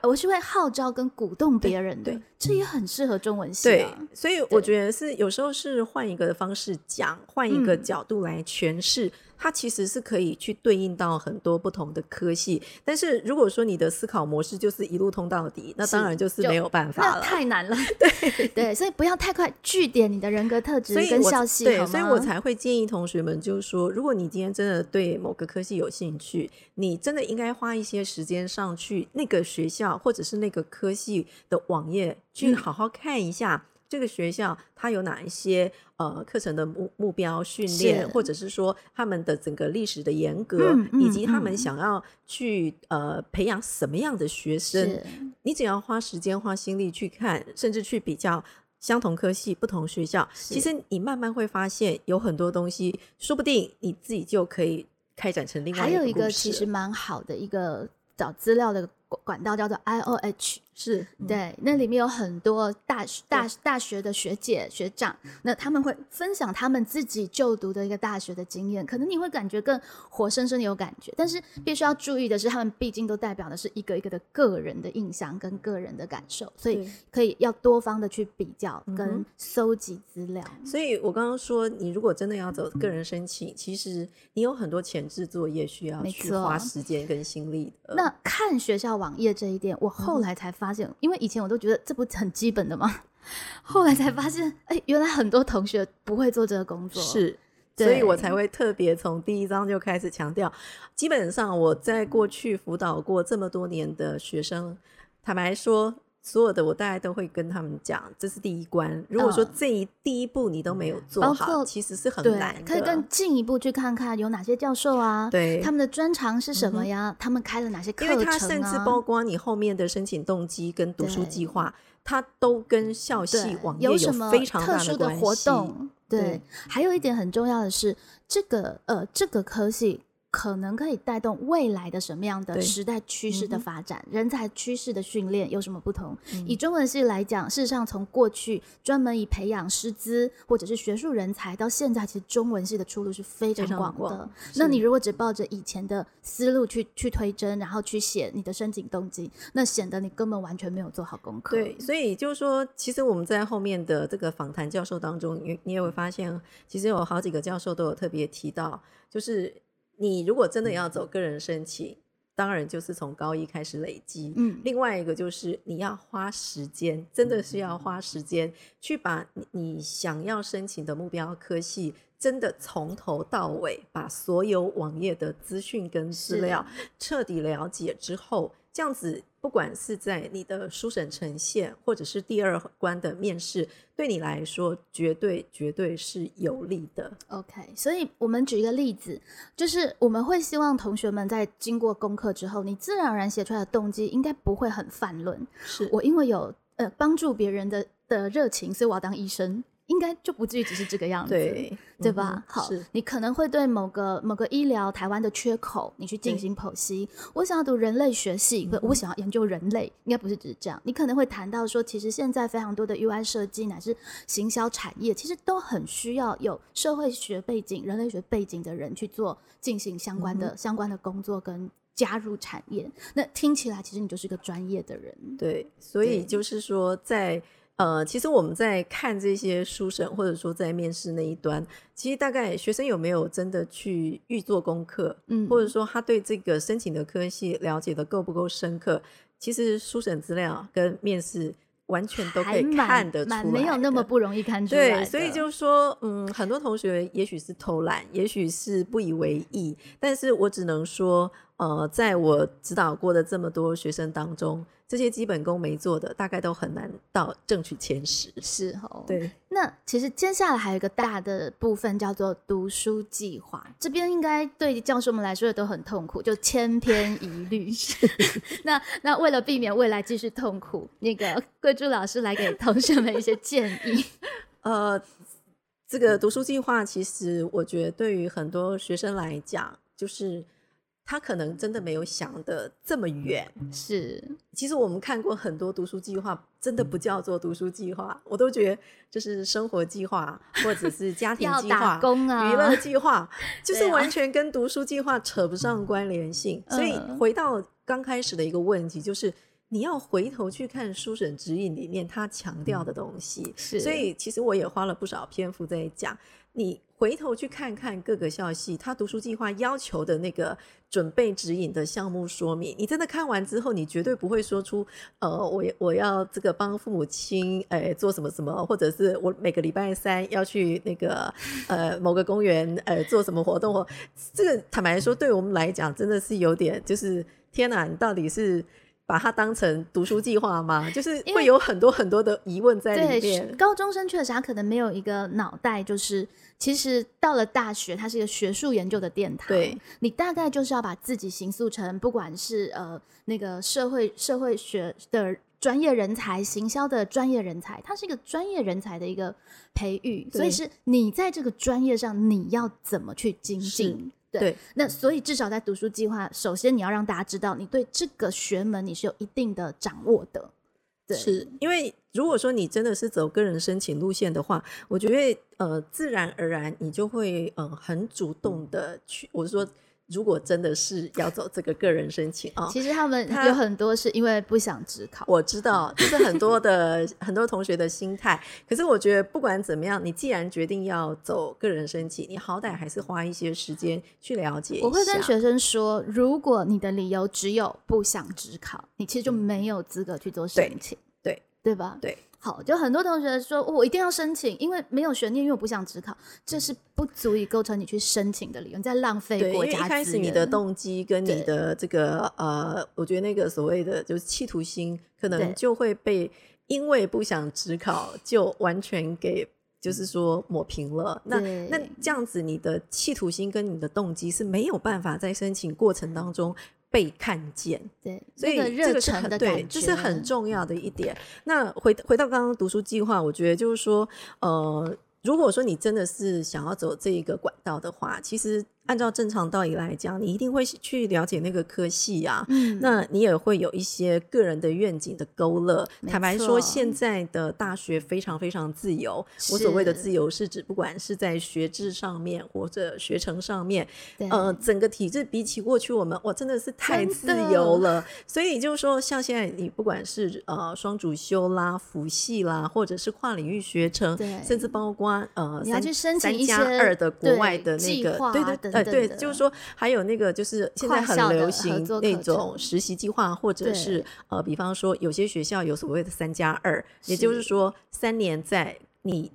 [SPEAKER 2] 我是会号召跟鼓动别人的
[SPEAKER 1] 对，
[SPEAKER 2] 这也很适合中文系
[SPEAKER 1] 对
[SPEAKER 2] 啊。，
[SPEAKER 1] 所以我觉得是有时候是换一个方式讲，换一个
[SPEAKER 2] 嗯
[SPEAKER 1] 角度来诠释，它其实是可以去对应到很多不同的科系。但是如果说你的思考模式就是一路通到底，那当然就是
[SPEAKER 2] 就
[SPEAKER 1] 没有办法
[SPEAKER 2] 那
[SPEAKER 1] 了。
[SPEAKER 2] 太难了，对对，所以不要太快据点你的人格特质跟校系，
[SPEAKER 1] 对，
[SPEAKER 2] 好
[SPEAKER 1] 所以我才会建议同学们，就是说，如果你今天真的对某个科系有兴趣，你真的应该花一些时间上去那个学校或者是那个科系的网页，去
[SPEAKER 2] 嗯。
[SPEAKER 1] 好好看一下。这个学校它有哪一些呃课程的目目标训练，或者是说他们的整个历史的严格，
[SPEAKER 2] 嗯嗯
[SPEAKER 1] 以及他们
[SPEAKER 2] 嗯。
[SPEAKER 1] 想要去呃培养什么样的学生，你只要花时间、花心力去看，甚至去比较相同科系、不同学校，其实你慢慢会发现，有很多东西，说不定你自己就可以开展成另外
[SPEAKER 2] 还有一
[SPEAKER 1] 个故事
[SPEAKER 2] 个其实蛮好的一个找资料的管管道叫做 I O H。
[SPEAKER 1] 是
[SPEAKER 2] 对，那里面有很多大学大大学的学姐学长，那他们会分享他们自己就读的一个大学的经验，可能你会感觉更活生生的有感觉。但是必须要注意的是，他们毕竟都代表的是一个一个的个人的印象跟个人的感受，所以可以要多方的去比较跟搜集资料。
[SPEAKER 1] 所以我刚刚说，你如果真的要走个人申请，其实你有很多前置作业需要
[SPEAKER 2] 没
[SPEAKER 1] 去花时间跟心力的。
[SPEAKER 2] 那看学校网页这一点，我
[SPEAKER 1] 嗯
[SPEAKER 2] 后来才发现，因为以前我都觉得这不很基本的吗？后来才发现，哎、原来很多同学不会做这个工作。
[SPEAKER 1] 是，所以我才会特别从第一章就开始强调。基本上我在过去辅导过这么多年的学生，坦白说，所有的我大概都会跟他们讲，这是第一关。如果说
[SPEAKER 2] 嗯
[SPEAKER 1] 这一、第一步你都没有做
[SPEAKER 2] 包
[SPEAKER 1] 好，
[SPEAKER 2] 括
[SPEAKER 1] 其实是很难的。，
[SPEAKER 2] 可以更进一步去看看有哪些教授啊，
[SPEAKER 1] 对
[SPEAKER 2] 他们的专长是什么呀？他们开了哪些课程
[SPEAKER 1] 因为
[SPEAKER 2] 程啊？
[SPEAKER 1] 它甚至包括你后面的申请动机跟读书计划，他都跟校系网页有
[SPEAKER 2] 什么
[SPEAKER 1] 非常大
[SPEAKER 2] 特殊的
[SPEAKER 1] 关系。
[SPEAKER 2] 活动？对还有一点很重要的是，这个呃，这个科系。可能可以带动未来的什么样的时代趋势的发展，人才趋势的训练有什么不同？
[SPEAKER 1] 嗯
[SPEAKER 2] 以中文系来讲，事实上从过去专门以培养师资或者是学术人才，到现在其实中文系的出路是非常广的。
[SPEAKER 1] 广
[SPEAKER 2] 那你如果只抱着以前的思路去去推甄，然后去写你的申请动机，那显得你根本完全没有做好功课。
[SPEAKER 1] 对，所以就是说，其实我们在后面的这个访谈教授当中，你你也会发现，其实有好几个教授都有特别提到，就是你如果真的要走个人申请，当然就是从高一开始累积。
[SPEAKER 2] 嗯，
[SPEAKER 1] 另外一个就是你要花时间，真的是要花时间去把你你想要申请的目标科系，真的从头到尾把所有网页的资讯跟资料彻底了解之后，这样子不管是在你的书审呈现，或者是第二关的面试，对你来说绝对绝对是有利的。
[SPEAKER 2] OK，所以我们举一个例子，就是我们会希望同学们在经过功课之后，你自然而然写出来的动机应该不会很泛论。
[SPEAKER 1] 是
[SPEAKER 2] 我因为有呃帮助别人的的热情，所以我要当医生，应该就不至于只是这个样子。
[SPEAKER 1] 对
[SPEAKER 2] 对吧？
[SPEAKER 1] 嗯
[SPEAKER 2] 好，你可能会对某个某个医疗台湾的缺口，你去进行剖析。我想要读人类学系，
[SPEAKER 1] 嗯
[SPEAKER 2] 我想要研究人类，应该不是只是这样。你可能会谈到说，其实现在非常多的 UI 设计乃至行销产业，其实都很需要有社会学背景、人类学背景的人去做进行相关
[SPEAKER 1] 嗯
[SPEAKER 2] 的、相关的工作跟加入产业。那听起来，其实你就是个专业的人。
[SPEAKER 1] 对，所以就是说，在呃，其实我们在看这些书审，或者说在面试那一端，其实大概学生有没有真的去预做功课，
[SPEAKER 2] 嗯
[SPEAKER 1] 或者说他对这个申请的科系了解的够不够深刻，其实书审资料跟面试完全都可以看得出来
[SPEAKER 2] 蛮没有那么不容易看。出来
[SPEAKER 1] 对，所以就是说，嗯，很多同学也许是偷懒，也许是不以为意，但是我只能说，呃，在我指导过的这么多学生当中，这些基本功没做的，大概都很难到正取前十。
[SPEAKER 2] 是哦，
[SPEAKER 1] 对，
[SPEAKER 2] 那其实接下来还有一个大的部分叫做读书计划，这边应该对教授们来说也都很痛苦，就千篇一律。那那为了避免未来继续痛苦，那个 桂珠老师来给同学们一些建议。
[SPEAKER 1] 呃，这个读书计划，其实我觉得对于很多学生来讲，就是他可能真的没有想的这么远。
[SPEAKER 2] 是，
[SPEAKER 1] 其实我们看过很多读书计划，真的不叫做读书计划，我都觉得就是生活计划或者是家 庭计划、
[SPEAKER 2] 工啊
[SPEAKER 1] 娱乐计划，就是完全跟读书计划扯不上关联性。所以
[SPEAKER 2] 嗯
[SPEAKER 1] 回到刚开始的一个问题，就是你要回头去看书审指引里面他强调的东西。
[SPEAKER 2] 是
[SPEAKER 1] 所以其实我也花了不少篇幅在讲，你回头去看看各个校系他读书计划要求的那个准备指引的项目说明，你真的看完之后，你绝对不会说出呃，我我要这个帮父母亲哎做什么什么，或者是我每个礼拜三要去那个呃某个公园呃做什么活动或这个坦白说，对我们来讲真的是有点就是天哪，你到底是。把它当成读书计划吗？就是会有很多很多的疑问在里
[SPEAKER 2] 对，
[SPEAKER 1] 面。
[SPEAKER 2] 高中生确实他可能没有一个脑袋，就是其实到了大学，它是一个学术研究的殿堂。
[SPEAKER 1] 对，
[SPEAKER 2] 你大概就是要把自己形塑成，不管是呃那个社会社会学的专业人才，行销的专业人才，它是一个专业人才的一个培育，所以是你在这个专业上你要怎么去精进。对，
[SPEAKER 1] 对
[SPEAKER 2] 那所以至少在读书计划，首先你要让大家知道，你对这个学门你是有一定的掌握的。对，
[SPEAKER 1] 是因为如果说你真的是走个人申请路线的话，我觉得呃，自然而然你就会呃很主动的去，我是说，如果真的是要走这个个人申请啊。
[SPEAKER 2] 其实他们有很多是因为不想只考。
[SPEAKER 1] 我知道，这是很多的 很多同学的心态。可是我觉得，不管怎么样，你既然决定要走个人申请，你好歹还是花一些时间去了解。
[SPEAKER 2] 我会跟学生说，如果你的理由只有不想只考，你其实就没有资格去做申请，
[SPEAKER 1] 对
[SPEAKER 2] 对吧？
[SPEAKER 1] 对。
[SPEAKER 2] 好，就很多同学说，哦我一定要申请，因为没有悬念，因为我不想只考，这是不足以构成你去申请的理由，你在浪费国家
[SPEAKER 1] 开。始你的动机跟你的这个呃，我觉得那个所谓的就是企图心，可能就会被因为不想只考就完全给就是说抹平了。那那这样子，你的企图心跟你的动机是没有办法在申请过程当中被看见。
[SPEAKER 2] 对，
[SPEAKER 1] 所以
[SPEAKER 2] 热
[SPEAKER 1] 这个是
[SPEAKER 2] 忱的
[SPEAKER 1] 很对，
[SPEAKER 2] 感觉，
[SPEAKER 1] 这是很重要的一点。那回回到刚刚读书计划，我觉得就是说，呃，如果说你真的是想要走这一个管道的话，其实按照正常道理来讲，你一定会去了解那个科系啊。
[SPEAKER 2] 嗯，
[SPEAKER 1] 那你也会有一些个人的愿景的勾勒。坦白说，现在的大学非常非常自由。我所谓的自由，是指不管是在学制上面或者学程上面，呃，整个体制比起过去我们，哇，真的是太自由了。所以就是说，像现在你不管是呃双主修啦、辅系啦，或者是跨领域学程，甚至包括呃三
[SPEAKER 2] 你要去申请一
[SPEAKER 1] 三加
[SPEAKER 2] 些
[SPEAKER 1] 二的国外的那个，对对呃对，就是说还有那个就是现在很流行那种实习计划，或者是呃，比方说有些学校有所谓的三加二，也就是
[SPEAKER 2] 是
[SPEAKER 1] 说三年在你。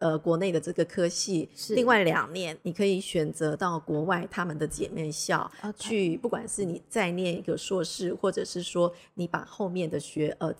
[SPEAKER 1] 呃，国内的这个科系，另外两年你可以选择到国外他们的姐妹校去，不管是你再念一个硕士，或者是说你把后面的学呃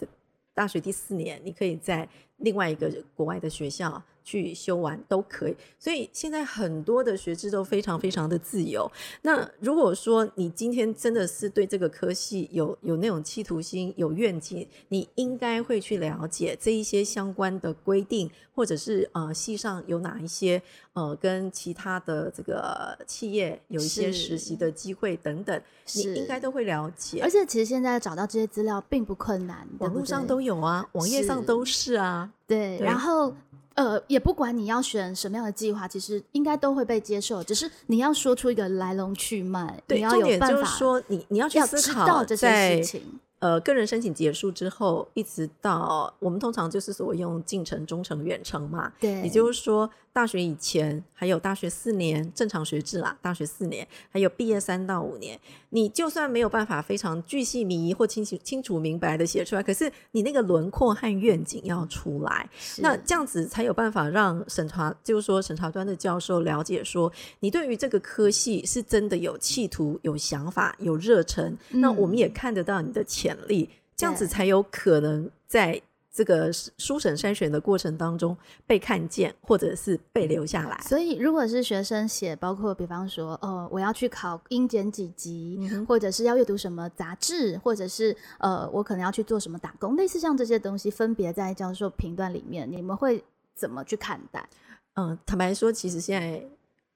[SPEAKER 1] 大学第四年，你可以在另外一个国外的学校去修完都可以。所以现在很多的学制都非常非常的自由。那如果说你今天真的是对这个科系有有那种企图心、有愿景，你应该会去了解这一些相关的规定，或者是呃系上有哪一些呃跟其他的这个企业有一些实习的机会等等，你应该都会了解。
[SPEAKER 2] 而且其实现在找到这些资料并不困难，
[SPEAKER 1] 网络上都有啊，网页上都是啊。
[SPEAKER 2] 对，
[SPEAKER 1] 对
[SPEAKER 2] 然后呃，也不管你要选什么样的计划，其实应该都会被接受，只是你要说出一个来龙去脉，
[SPEAKER 1] 对，
[SPEAKER 2] 你要有办法
[SPEAKER 1] 就是说你你要去思考
[SPEAKER 2] 这些事情。
[SPEAKER 1] 呃个人申请结束之后，一直到我们通常就是所谓用近程、中程、远程嘛，
[SPEAKER 2] 对，
[SPEAKER 1] 也就是说，大学以前还有大学四年正常学制啦，大学四年还有毕业三到五年，你就算没有办法非常巨细靡遗或清晰清楚明白的写出来，可是你那个轮廓和愿景要出来，那这样子才有办法让审查，就是说审查端的教授了解说，你对于这个科系是真的有企图、有想法、有热忱，那我们也看得到你的潜力，这样子才有可能在这个书审筛选的过程当中被看见，或者是被留下来。
[SPEAKER 2] 所以，如果是学生写，包括比方说，呃，我要去考英检几级，
[SPEAKER 1] 嗯
[SPEAKER 2] 或者是要阅读什么杂志，或者是呃，我可能要去做什么打工，类似像这些东西，分别在教授评断里面，你们会怎么去看待？
[SPEAKER 1] 嗯，坦白说，其实现在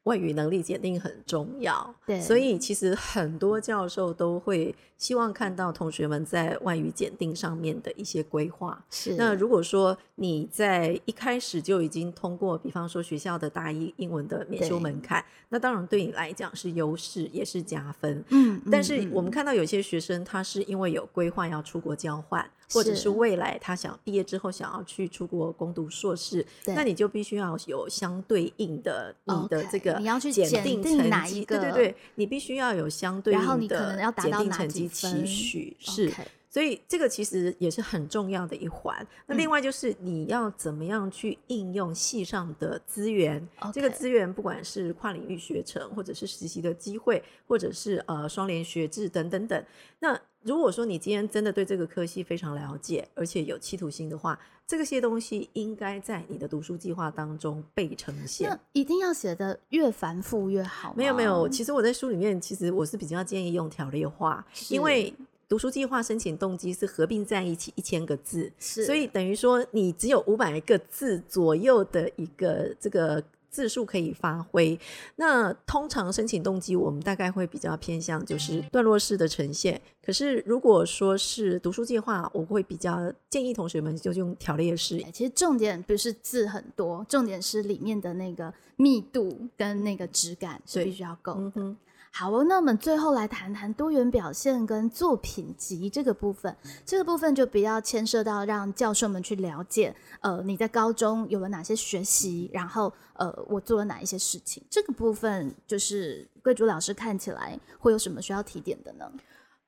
[SPEAKER 1] 外语能力检定很重要，
[SPEAKER 2] 对
[SPEAKER 1] 所以其实很多教授都会希望看到同学们在外语检定上面的一些规划。
[SPEAKER 2] 是
[SPEAKER 1] 那如果说你在一开始就已经通过，比方说学校的大一英文的免修门槛，那当然对你来讲是优势，也是加分。
[SPEAKER 2] 嗯，
[SPEAKER 1] 但是
[SPEAKER 2] 嗯
[SPEAKER 1] 我们看到有些学生，他是因为有规划要出国交换，或者
[SPEAKER 2] 是
[SPEAKER 1] 是未来他想毕业之后想要去出国攻读硕士，那你就必须要有相对应的你的这个
[SPEAKER 2] 你要去
[SPEAKER 1] 检
[SPEAKER 2] 检定
[SPEAKER 1] 定成绩，
[SPEAKER 2] 哪一个
[SPEAKER 1] 对对对，你必须要有相对应的检定成绩期
[SPEAKER 2] 分
[SPEAKER 1] 许是。所以这个其实也是很重要的一环。那
[SPEAKER 2] 嗯
[SPEAKER 1] 另外就是你要怎么样去应用系上的资源这个资源不管是跨领域学程，或者是实习的机会，或者是呃双联学制等等等。那如果说你今天真的对这个科系非常了解，而且有企图心的话，这些东西应该在你的读书计划当中被呈现
[SPEAKER 2] 那。一定要写的越繁复越好吗？
[SPEAKER 1] 没有没有，其实我在书里面，其实我是比较建议用条列化，因为读书计划申请动机是合并在一起一千个字，
[SPEAKER 2] 是
[SPEAKER 1] 所以等于说你只有五百个字左右的一个这个。字数可以发挥，那通常申请动机我们大概会比较偏向就是段落式的呈现。可是如果说是读书计划，我会比较建议同学们就用条列式
[SPEAKER 2] 哎其实重点不是字很多，重点是里面的那个密度跟那个质感是
[SPEAKER 1] 对
[SPEAKER 2] 必须要够的。
[SPEAKER 1] 嗯哼，
[SPEAKER 2] 好，那我们最后来谈谈多元表现跟作品集这个部分。这个部分就比较牵涉到让教授们去了解，呃，你在高中有了哪些学习，然后呃，我做了哪一些事情。这个部分就是贵族老师看起来会有什么需要提点的呢？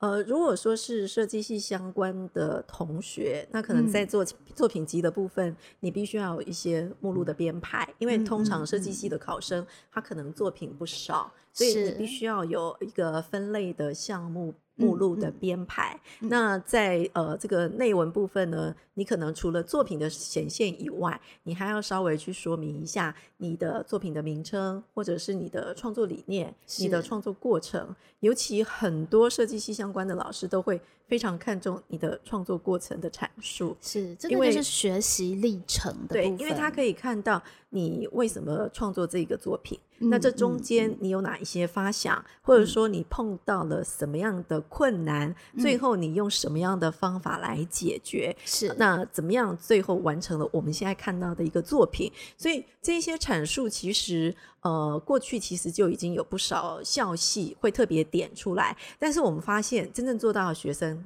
[SPEAKER 1] 呃，如果说是设计系相关的同学，那可能在
[SPEAKER 2] 嗯。
[SPEAKER 1] 做作品集的部分，你必须要有一些目录的编排，因为
[SPEAKER 2] 嗯
[SPEAKER 1] 通常
[SPEAKER 2] 嗯
[SPEAKER 1] 设计系的考生他可能作品不少，所以你必须要有一个分类的项目目
[SPEAKER 2] 嗯
[SPEAKER 1] 录的
[SPEAKER 2] 嗯
[SPEAKER 1] 编排。
[SPEAKER 2] 嗯
[SPEAKER 1] 那在呃这个内文部分呢，你可能除了作品的显现以外，你还要稍微去说明一下你的作品的名称，或者是你的创作理念、你的创作过程。尤其很多设计系相关的老师都会非常看重你的创作过程的阐述。
[SPEAKER 2] 是这
[SPEAKER 1] 因为
[SPEAKER 2] 个就是学习历程的
[SPEAKER 1] 对因为他可以看到你为什么创作这个作品，那这中间你有哪一些发想，或者说你碰到了什么样的困难，最
[SPEAKER 2] 嗯
[SPEAKER 1] 后你用什么样的方法来解决？
[SPEAKER 2] 是
[SPEAKER 1] 那怎么样最后完成了我们现在看到的一个作品？所以这些阐述其实呃过去其实就已经有不少校系会特别点出来，但是我们发现真正做到的学生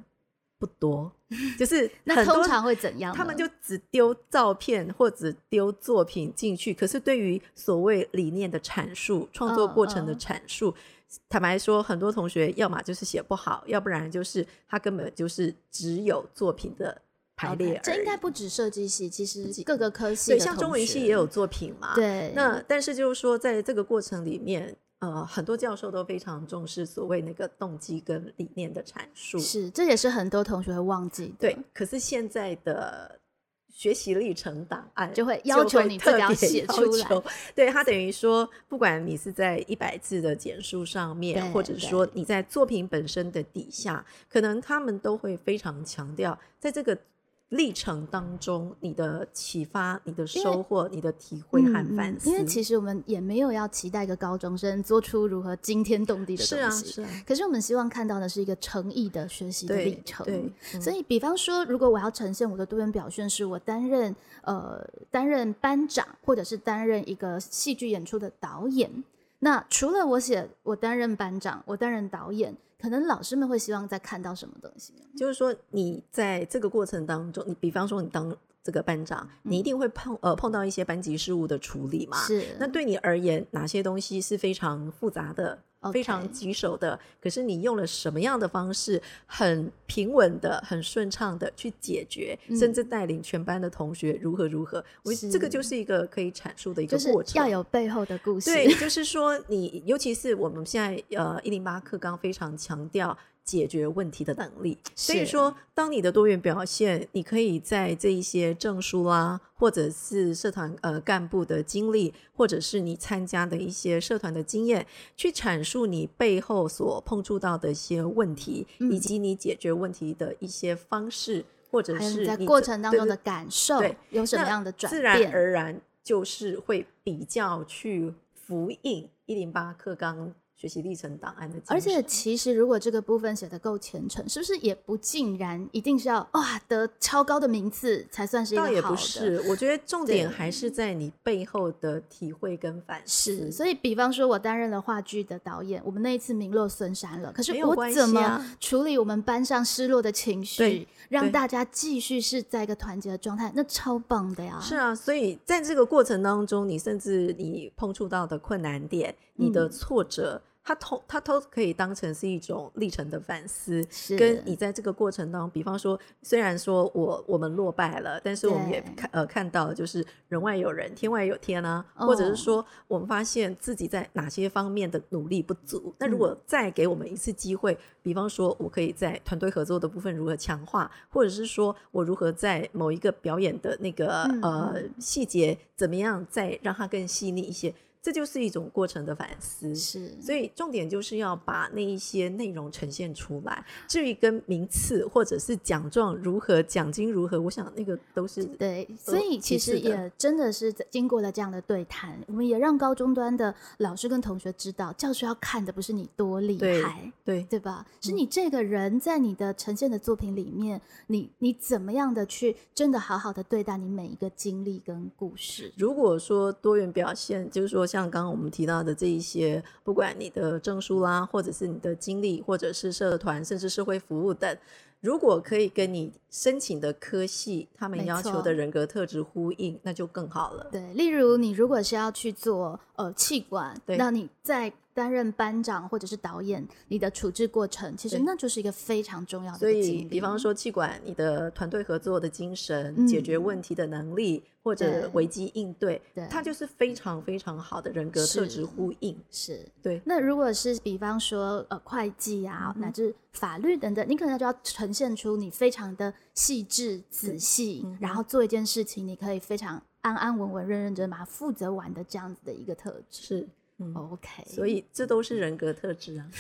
[SPEAKER 1] 不多，就是
[SPEAKER 2] 那通常会怎样？
[SPEAKER 1] 他们就只丢照片或者丢作品进去，可是对于所谓理念的阐述、创作过程的
[SPEAKER 2] 嗯
[SPEAKER 1] 阐述，坦白说，很多同学要么就是写不好，要不然就是他根本就是只有作品的排列。
[SPEAKER 2] 这应该不止设计系，其实各个科系
[SPEAKER 1] 对，像中文系也有作品嘛。
[SPEAKER 2] 对，
[SPEAKER 1] 那但是就是说，在这个过程里面，呃，很多教授都非常重视所谓那个动机跟理念的阐述。
[SPEAKER 2] 是这也是很多同学会忘记的。
[SPEAKER 1] 对，可是现在的学习历程档案
[SPEAKER 2] 就会要求你
[SPEAKER 1] 特别
[SPEAKER 2] 写出来
[SPEAKER 1] 对，他等于说，不管你是在一百字的简述上面，或者说你在作品本身的底下，可能他们都会非常强调，在这个历程当中，你的启发、你的收获、你的体会和
[SPEAKER 2] 嗯
[SPEAKER 1] 反思。
[SPEAKER 2] 因为其实我们也没有要期待一个高中生做出如何惊天动地的
[SPEAKER 1] 是啊，
[SPEAKER 2] 东西，
[SPEAKER 1] 是啊，
[SPEAKER 2] 可是我们希望看到的是一个诚意的学习历程。
[SPEAKER 1] 对，嗯
[SPEAKER 2] 所以，比方说，如果我要呈现我的多元表现，是我担任呃担任班长，或者是担任一个戏剧演出的导演。那除了我写我担任班长，我担任导演，可能老师们会希望再看到什么东西？
[SPEAKER 1] 就是说你在这个过程当中，你比方说你当这个班长，你一定会碰呃碰到一些班级事务的处理嘛。
[SPEAKER 2] 是，
[SPEAKER 1] 那对你而言，哪些东西是非常复杂的？非常棘手的，可是你用了什么样的方式，很平稳的、很顺畅的去解决，甚至带领全班的同学如何如何，我这个就是一个可以阐述的一个过程，
[SPEAKER 2] 要有背后的故事。
[SPEAKER 1] 对，就是说你，尤其是我们现在呃一零八课纲非常强调。解决问题的能力，所以说，当你的多元表现，你可以在这一些证书啦，或者是社团呃干部的经历，或者是你参加的一些社团的经验，去阐述你背后所碰触到的一些问题，以及你解决问题的一些方式，或者是
[SPEAKER 2] 在过程当中的感受，有什么样的转变，
[SPEAKER 1] 自然而然就是会比较去呼应一零八课纲。学习历程档案的，
[SPEAKER 2] 而且其实如果这个部分写的够虔诚，是不是也不尽然一定是要哇得超高的名次才算是一个好
[SPEAKER 1] 的？倒也不是，我觉得重点还是在你背后的体会跟反思。
[SPEAKER 2] 所以，比方说我担任了话剧的导演，我们那一次名落孙山了，可是我怎么处理我们班上失落的情绪，让大家继续是在一个团结的状态，那超棒的呀！
[SPEAKER 1] 是啊，所以在这个过程当中，你甚至你碰触到的困难点，你的挫折。它都它都可以当成是一种历程的反思，跟你在这个过程当中，比方说，虽然说我我们落败了，但是我们也看呃看到就是人外有人，天外有天啊，或者是说我们发现自己在哪些方面的努力不足，那如果再给我们一次机会，比方说我可以在团队合作的部分如何强化，或者是说我如何在某一个表演的那个呃细节怎么样再让它更细腻一些。这就是一种过程的反思，
[SPEAKER 2] 是，
[SPEAKER 1] 所以重点就是要把那一些内容呈现出来。至于跟名次或者是奖状如何、奖金如何，我想那个都是
[SPEAKER 2] 对。所以其实也真的是经过了这样的对谈，我们也让高中端的老师跟同学知道，教师要看的不是你多厉害，
[SPEAKER 1] 对
[SPEAKER 2] 对吧？是你这个人在你的呈现的作品里面，你你怎么样的去真的好好的对待你每一个经历跟故事。
[SPEAKER 1] 如果说多元表现，就是说。像刚刚我们提到的这一些，不管你的证书啦，或者是你的经历，或者是社团，甚至社会服务等，如果可以跟你申请的科系他们要求的人格特质呼应，那就更好了。
[SPEAKER 2] 对，例如你如果是要去做呃气管，那你在。担任班长或者是导演，你的处置过程其实那就是一个非常重要的。
[SPEAKER 1] 所以，比方说气管，你的团队合作的精神、解决问题的能力，或者危机应对，它就是非常非常好的人格特质呼应。
[SPEAKER 2] 是
[SPEAKER 1] 对。
[SPEAKER 2] 那如果是比方说呃会计啊，乃至法律等等，你可能就要呈现出你非常的细致仔细，然后做一件事情，你可以非常安安稳稳、认认真把它负责完的这样子的一个特质。
[SPEAKER 1] 是。
[SPEAKER 2] OK，
[SPEAKER 1] 所以这都是人格特质啊。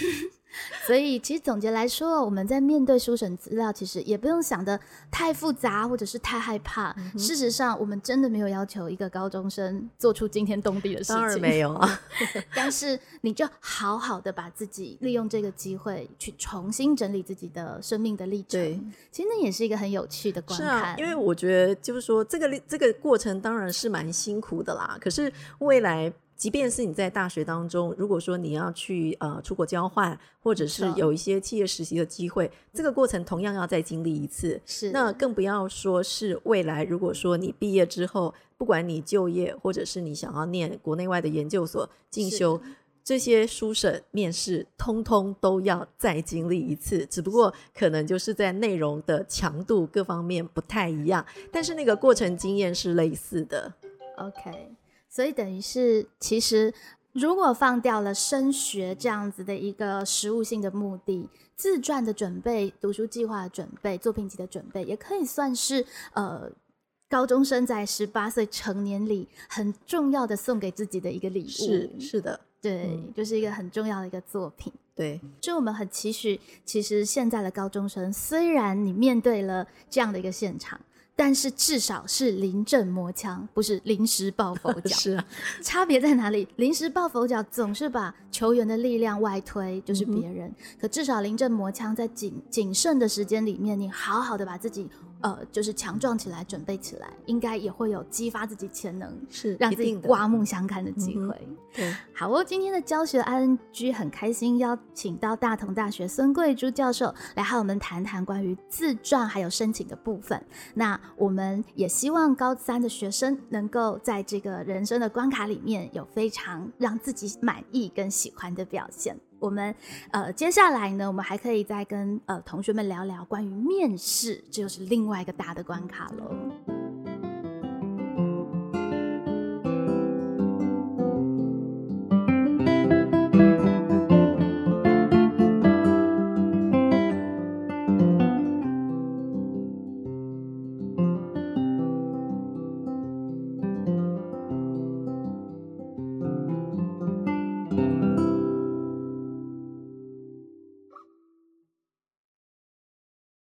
[SPEAKER 2] 所以其实总结来说，我们在面对书审资料，其实也不用想的太复杂，或者是太害怕。事实上，我们真的没有要求一个高中生做出惊天动地的事情，当
[SPEAKER 1] 然没有啊。
[SPEAKER 2] 但是你就好好的把自己利用这个机会去重新整理自己的生命的历程。
[SPEAKER 1] 对，
[SPEAKER 2] 其实那也是一个很有趣的观看。
[SPEAKER 1] 因为我觉得就是说，这个这个过程当然是蛮辛苦的啦。可是未来。即便是你在大学当中，如果说你要去呃出国交换，或者是有一些企业实习的机会，这个过程同样要再经历一次。
[SPEAKER 2] 是，
[SPEAKER 1] 那更不要说是未来，如果说你毕业之后，不管你就业，或者是你想要念国内外的研究所进修，这些书审面试，通通都要再经历一次。只不过可能就是在内容的强度各方面不太一样，但是那个过程经验是类似的。
[SPEAKER 2] OK。所以等于是，其实如果放掉了升学这样子的一个实务性的目的，自传的准备、读书计划的准备、作品集的准备，也可以算是呃高中生在十八岁成年里很重要的送给自己的一个礼物。
[SPEAKER 1] 是是的，
[SPEAKER 2] 对，就是一个很重要的一个作品。
[SPEAKER 1] 对，
[SPEAKER 2] 所以我们很期许，其实现在的高中生，虽然你面对了这样的一个现场。但是至少是临阵磨枪，不是临时抱佛脚。
[SPEAKER 1] 是啊，
[SPEAKER 2] 差别在哪里？临时抱佛脚总是把球员的力量外推，就是别人。可至少临阵磨枪，在谨谨慎的时间里面，你好好的把自己呃，就是强壮起来，准备起来，应该也会有激发自己潜能，
[SPEAKER 1] 是
[SPEAKER 2] 让自己刮目相看的机会。
[SPEAKER 1] 对，
[SPEAKER 2] 好哦，今天的教学 ING 很开心邀请到大同大学孙桂珠教授来和我们谈谈关于自传还有申请的部分。那我们也希望高三的学生能够在这个人生的关卡里面有非常让自己满意跟喜欢的表现。我们呃接下来呢，我们还可以再跟呃同学们聊聊关于面试，这就是另外一个大的关卡喽。